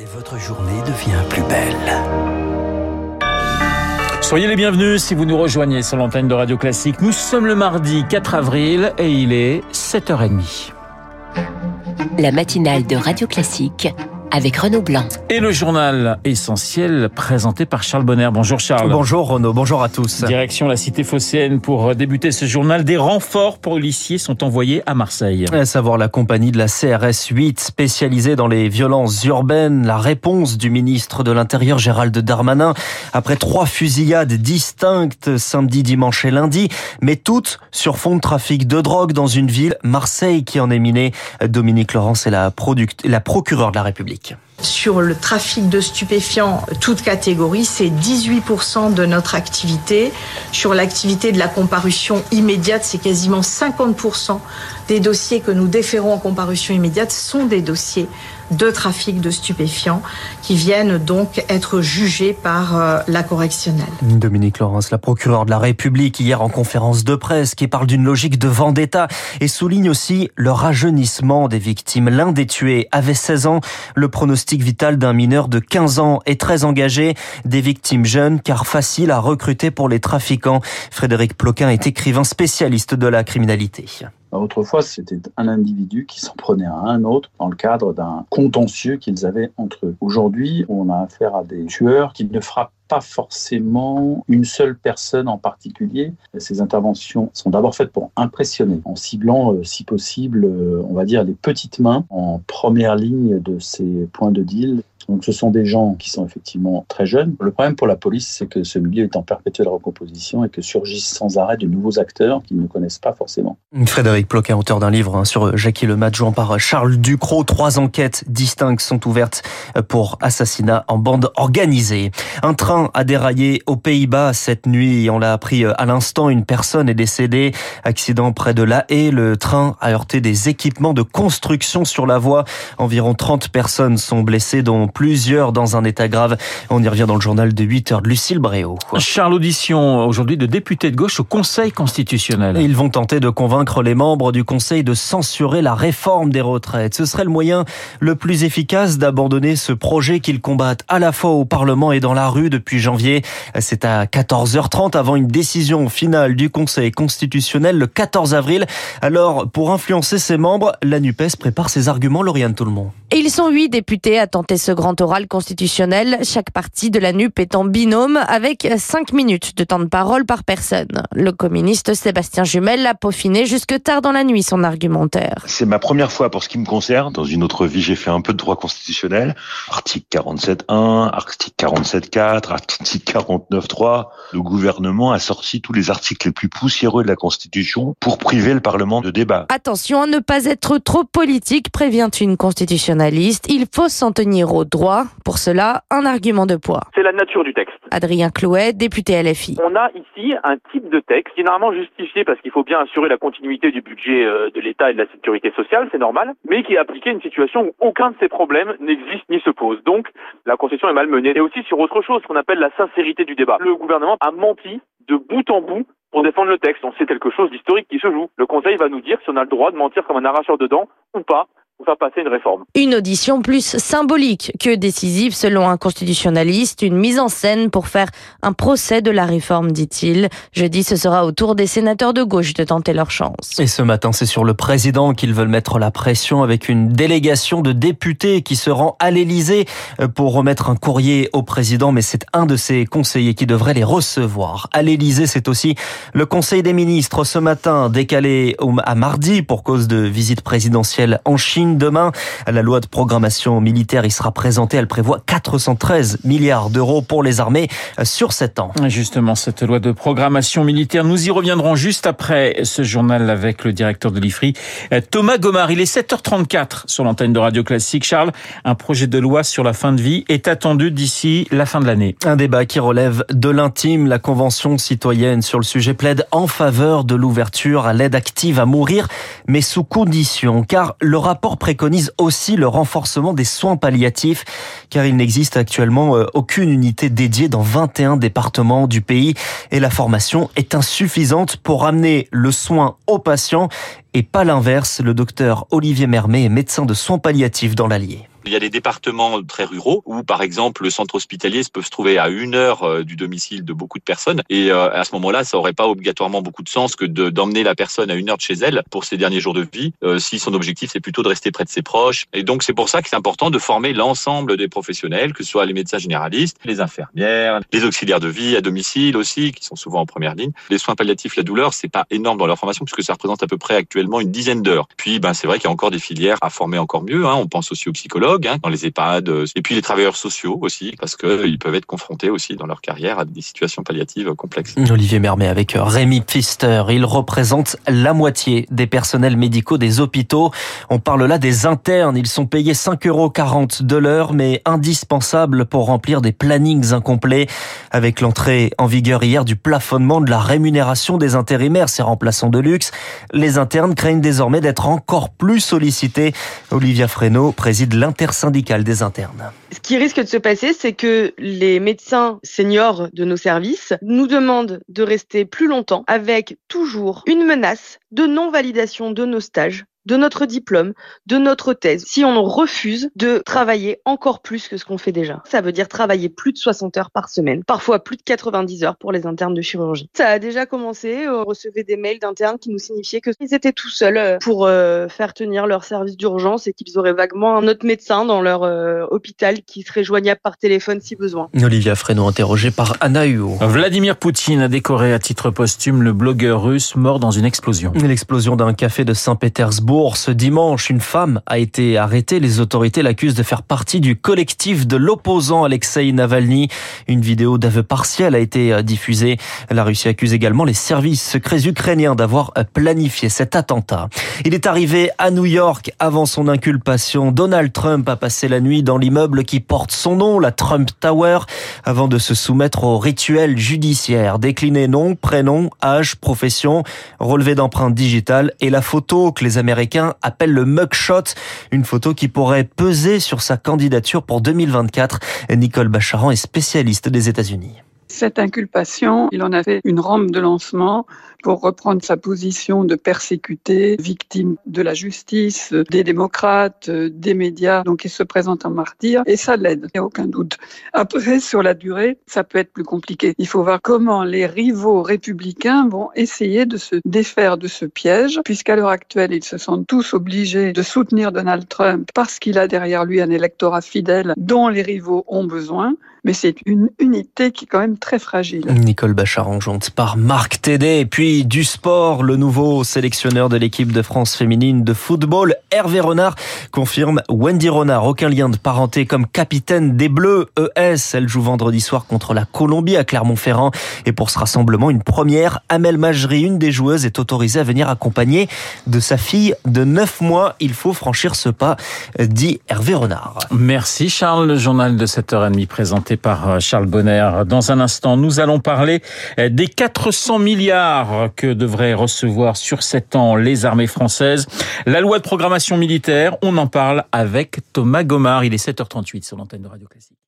Et votre journée devient plus belle. Soyez les bienvenus si vous nous rejoignez sur l'antenne de Radio Classique. Nous sommes le mardi 4 avril et il est 7h30. La matinale de Radio Classique avec Renaud Blanc. Et le journal essentiel présenté par Charles Bonner. Bonjour Charles. Bonjour Renaud, bonjour à tous. Direction la cité phocéenne pour débuter ce journal. Des renforts policiers sont envoyés à Marseille. À savoir la compagnie de la CRS 8 spécialisée dans les violences urbaines. La réponse du ministre de l'Intérieur Gérald Darmanin après trois fusillades distinctes samedi, dimanche et lundi, mais toutes sur fond de trafic de drogue dans une ville, Marseille, qui en est minée. Dominique Laurence est la, la procureure de la République. Sur le trafic de stupéfiants, toute catégorie, c'est 18% de notre activité. Sur l'activité de la comparution immédiate, c'est quasiment 50% des dossiers que nous déférons en comparution immédiate sont des dossiers de trafic de stupéfiants qui viennent donc être jugés par euh, la correctionnelle. Dominique Laurence, la procureure de la République, hier en conférence de presse, qui parle d'une logique de vendetta et souligne aussi le rajeunissement des victimes. L'un des tués avait 16 ans, le pronostic vital d'un mineur de 15 ans est très engagé, des victimes jeunes car faciles à recruter pour les trafiquants. Frédéric Ploquin est écrivain spécialiste de la criminalité. Autrefois, c'était un individu qui s'en prenait à un autre dans le cadre d'un contentieux qu'ils avaient entre eux. Aujourd'hui, on a affaire à des tueurs qui ne frappent pas forcément une seule personne en particulier. Ces interventions sont d'abord faites pour impressionner, en ciblant, euh, si possible, euh, on va dire les petites mains en première ligne de ces points de deal. Donc ce sont des gens qui sont effectivement très jeunes. Le problème pour la police, c'est que ce milieu est en perpétuelle recomposition et que surgissent sans arrêt de nouveaux acteurs qu'ils ne connaissent pas forcément. Frédéric Ploquin, auteur d'un livre hein, sur Jackie le jouant par Charles Ducrot. Trois enquêtes distinctes sont ouvertes pour assassinat en bande organisée. Un train a déraillé aux Pays-Bas cette nuit. On l'a appris à l'instant. Une personne est décédée. Accident près de La Haye. Le train a heurté des équipements de construction sur la voie. Environ 30 personnes sont blessées, dont plusieurs dans un état grave. On y revient dans le journal de 8 heures de Lucille Bréau. Charles, audition aujourd'hui de députés de gauche au Conseil constitutionnel. Ils vont tenter de convaincre les membres du Conseil de censurer la réforme des retraites. Ce serait le moyen le plus efficace d'abandonner ce projet qu'ils combattent à la fois au Parlement et dans la rue depuis janvier. C'est à 14h30 avant une décision finale du Conseil constitutionnel le 14 avril. Alors, pour influencer ses membres, la NUPES prépare ses arguments, Lauriane Tout-le-Monde. Ils sont huit députés à tenter ce grand oral constitutionnel, chaque partie de la NUP est en binôme avec 5 minutes de temps de parole par personne. Le communiste Sébastien Jumel a peaufiné jusque tard dans la nuit son argumentaire. C'est ma première fois pour ce qui me concerne. Dans une autre vie, j'ai fait un peu de droit constitutionnel. Article 47.1, article 47.4, article 49.3. Le gouvernement a sorti tous les articles les plus poussiéreux de la Constitution pour priver le Parlement de débat. Attention à ne pas être trop politique, prévient une constitutionnaliste. Il faut s'en tenir au droit. Pour cela, un argument de poids. C'est la nature du texte. Adrien Clouet, député LFI. On a ici un type de texte généralement justifié parce qu'il faut bien assurer la continuité du budget euh, de l'État et de la sécurité sociale, c'est normal, mais qui est appliqué à une situation où aucun de ces problèmes n'existe ni se pose. Donc, la Constitution est malmenée. Et aussi sur autre chose, ce qu'on appelle la sincérité du débat. Le gouvernement a menti de bout en bout pour défendre le texte. On sait quelque chose d'historique qui se joue. Le Conseil va nous dire si on a le droit de mentir comme un arracheur de dents ou pas pour faire passer une réforme. Une audition plus symbolique que décisive selon un constitutionnaliste, une mise en scène pour faire un procès de la réforme, dit-il. Jeudi, ce sera au tour des sénateurs de gauche de tenter leur chance. Et ce matin, c'est sur le président qu'ils veulent mettre la pression avec une délégation de députés qui se rend à l'Élysée pour remettre un courrier au président, mais c'est un de ses conseillers qui devrait les recevoir. À l'Élysée, c'est aussi le Conseil des ministres ce matin décalé à mardi pour cause de visite présidentielle en Chine. Demain, la loi de programmation militaire y sera présentée. Elle prévoit 413 milliards d'euros pour les armées sur 7 ans. Justement, cette loi de programmation militaire, nous y reviendrons juste après ce journal avec le directeur de l'IFRI, Thomas Gomard. Il est 7h34 sur l'antenne de Radio Classique. Charles, un projet de loi sur la fin de vie est attendu d'ici la fin de l'année. Un débat qui relève de l'intime. La Convention citoyenne sur le sujet plaide en faveur de l'ouverture à l'aide active à mourir, mais sous condition, car le rapport préconise aussi le renforcement des soins palliatifs, car il n'existe actuellement euh, aucune unité dédiée dans 21 départements du pays et la formation est insuffisante pour amener le soin aux patients et pas l'inverse. Le docteur Olivier Mermet est médecin de soins palliatifs dans l'Allier. Il y a des départements très ruraux où, par exemple, le centre hospitalier peut se trouver à une heure euh, du domicile de beaucoup de personnes. Et euh, à ce moment-là, ça n'aurait pas obligatoirement beaucoup de sens que d'emmener la personne à une heure de chez elle pour ses derniers jours de vie, euh, si son objectif c'est plutôt de rester près de ses proches. Et donc c'est pour ça que c'est important de former l'ensemble des professionnels, que ce soit les médecins généralistes, les infirmières, les auxiliaires de vie à domicile aussi, qui sont souvent en première ligne. Les soins palliatifs, la douleur, c'est pas énorme dans leur formation puisque ça représente à peu près actuellement une dizaine d'heures. Puis ben c'est vrai qu'il y a encore des filières à former encore mieux. Hein. On pense aussi aux psychologues Hein, dans les EHPAD, euh, et puis les travailleurs sociaux aussi, parce qu'ils euh, peuvent être confrontés aussi dans leur carrière à des situations palliatives complexes. Olivier Mermet avec Rémi Pfister. Il représente la moitié des personnels médicaux des hôpitaux. On parle là des internes. Ils sont payés 5,40 euros de l'heure, mais indispensables pour remplir des plannings incomplets. Avec l'entrée en vigueur hier du plafonnement de la rémunération des intérimaires, ces remplaçants de luxe, les internes craignent désormais d'être encore plus sollicités. Olivia Fresneau préside l'intersyndicale des internes. Ce qui risque de se passer, c'est que les médecins seniors de nos services nous demandent de rester plus longtemps avec toujours une menace de non-validation de nos stages de notre diplôme, de notre thèse, si on refuse de travailler encore plus que ce qu'on fait déjà. Ça veut dire travailler plus de 60 heures par semaine, parfois plus de 90 heures pour les internes de chirurgie. Ça a déjà commencé, on recevait des mails d'internes qui nous signifiaient qu'ils étaient tout seuls euh, pour euh, faire tenir leur service d'urgence et qu'ils auraient vaguement un autre médecin dans leur euh, hôpital qui serait joignable par téléphone si besoin. Olivia Fresno, interrogée par Anna Huo. Vladimir Poutine a décoré à titre posthume le blogueur russe mort dans une explosion. L'explosion d'un café de Saint-Pétersbourg ce dimanche, une femme a été arrêtée. Les autorités l'accusent de faire partie du collectif de l'opposant Alexei Navalny. Une vidéo d'aveu partiel a été euh, diffusée. La Russie accuse également les services secrets ukrainiens d'avoir euh, planifié cet attentat. Il est arrivé à New York avant son inculpation. Donald Trump a passé la nuit dans l'immeuble qui porte son nom, la Trump Tower, avant de se soumettre au rituel judiciaire. Décliner nom, prénom, âge, profession, relevé d'empreintes digitales et la photo que les Américains appelle le mugshot, une photo qui pourrait peser sur sa candidature pour 2024. Nicole Bacharan est spécialiste des États-Unis. Cette inculpation, il en a fait une rampe de lancement pour reprendre sa position de persécuté, victime de la justice, des démocrates, des médias. Donc il se présente en martyr et ça l'aide, il n'y a aucun doute. Après, sur la durée, ça peut être plus compliqué. Il faut voir comment les rivaux républicains vont essayer de se défaire de ce piège, puisqu'à l'heure actuelle, ils se sentent tous obligés de soutenir Donald Trump parce qu'il a derrière lui un électorat fidèle dont les rivaux ont besoin mais c'est une unité qui est quand même très fragile. Nicole Bachar enjointe par Marc Tédé. Et puis du sport, le nouveau sélectionneur de l'équipe de France féminine de football, Hervé Renard, confirme Wendy Renard. Aucun lien de parenté comme capitaine des Bleus ES. Elle joue vendredi soir contre la Colombie à Clermont-Ferrand. Et pour ce rassemblement, une première, Amel Majri, une des joueuses, est autorisée à venir accompagner de sa fille de 9 mois. Il faut franchir ce pas, dit Hervé Renard. Merci Charles. Le journal de 7h30 présenté par euh, Charles Bonner. Dans un instant, nous allons parler euh, des 400 milliards que devraient recevoir sur 7 ans les armées françaises. La loi de programmation militaire, on en parle avec Thomas Gomard. Il est 7h38 sur l'antenne de Radio Classique.